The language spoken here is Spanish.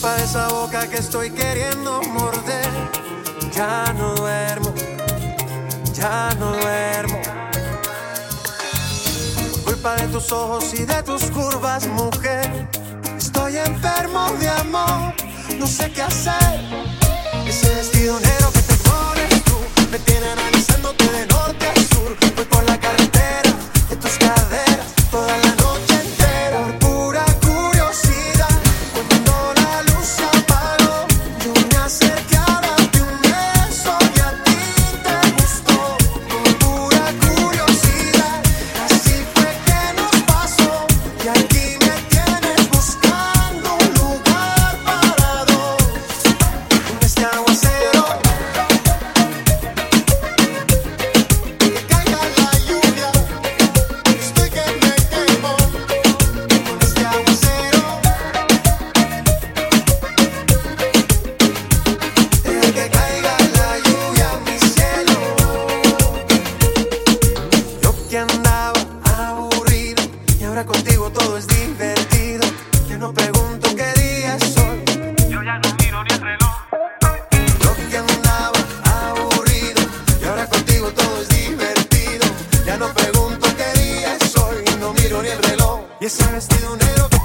boca que estoy queriendo morder. Ya no duermo, ya no duermo. Por culpa de tus ojos y de tus curvas, mujer. Estoy enfermo de amor, no sé qué hacer. Ese vestido negro que te pones tú me tiene ahora contigo todo es divertido. Ya no pregunto qué día es hoy. Yo ya no miro ni el reloj. Yo que andaba aburrido. Y ahora contigo todo es divertido. Ya no pregunto qué día es hoy. No miro ni el reloj. Y ese vestido negro que